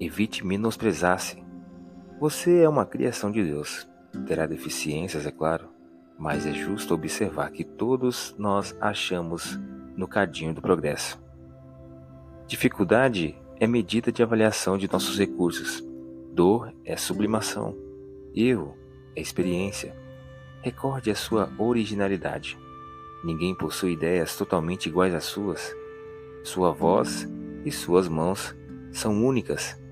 Evite menosprezar-se. Você é uma criação de Deus. Terá deficiências, é claro, mas é justo observar que todos nós achamos no cadinho do progresso. Dificuldade é medida de avaliação de nossos recursos. Dor é sublimação. Erro é experiência. Recorde a sua originalidade. Ninguém possui ideias totalmente iguais às suas. Sua voz e suas mãos são únicas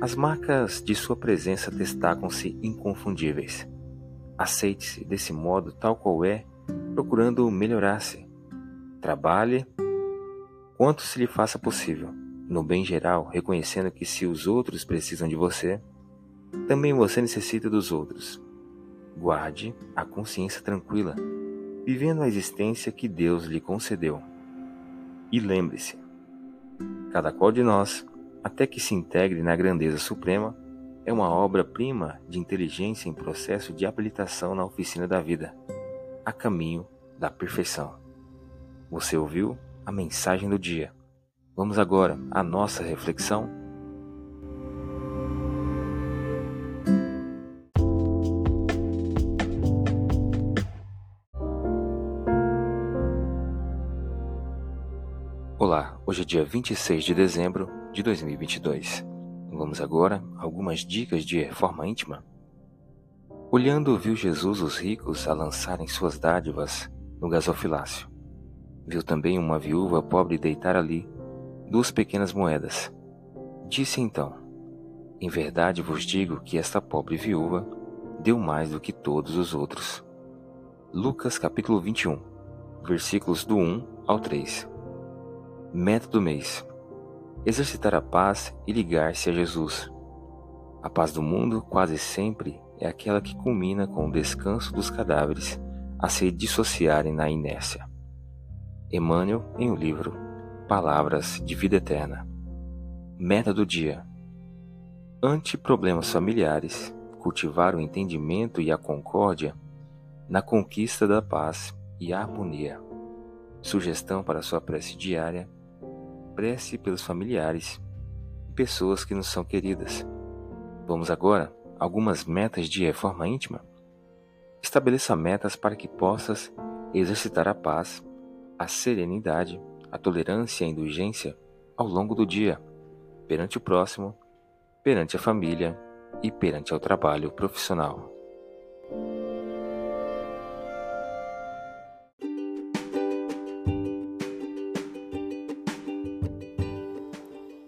as marcas de sua presença destacam-se inconfundíveis. Aceite-se desse modo tal qual é, procurando melhorar-se. Trabalhe quanto se lhe faça possível, no bem geral, reconhecendo que se os outros precisam de você, também você necessita dos outros. Guarde a consciência tranquila, vivendo a existência que Deus lhe concedeu. E lembre-se, cada qual de nós até que se integre na grandeza suprema, é uma obra-prima de inteligência em processo de habilitação na oficina da vida, a caminho da perfeição. Você ouviu a mensagem do dia. Vamos agora à nossa reflexão Olá, hoje é dia 26 de dezembro de 2022. Vamos agora a algumas dicas de reforma íntima. Olhando, viu Jesus os ricos a lançarem suas dádivas no gasofilácio. Viu também uma viúva pobre deitar ali duas pequenas moedas. Disse então: Em verdade vos digo que esta pobre viúva deu mais do que todos os outros. Lucas capítulo 21, versículos do 1 ao 3. Meta do mês: exercitar a paz e ligar-se a Jesus. A paz do mundo quase sempre é aquela que culmina com o descanso dos cadáveres a se dissociarem na inércia. Emmanuel em o livro Palavras de Vida Eterna. Meta do dia: ante problemas familiares, cultivar o entendimento e a concórdia na conquista da paz e harmonia. Sugestão para sua prece diária prece pelos familiares e pessoas que nos são queridas. Vamos agora a algumas metas de reforma íntima? Estabeleça metas para que possas exercitar a paz, a serenidade, a tolerância e a indulgência ao longo do dia, perante o próximo, perante a família e perante o trabalho profissional.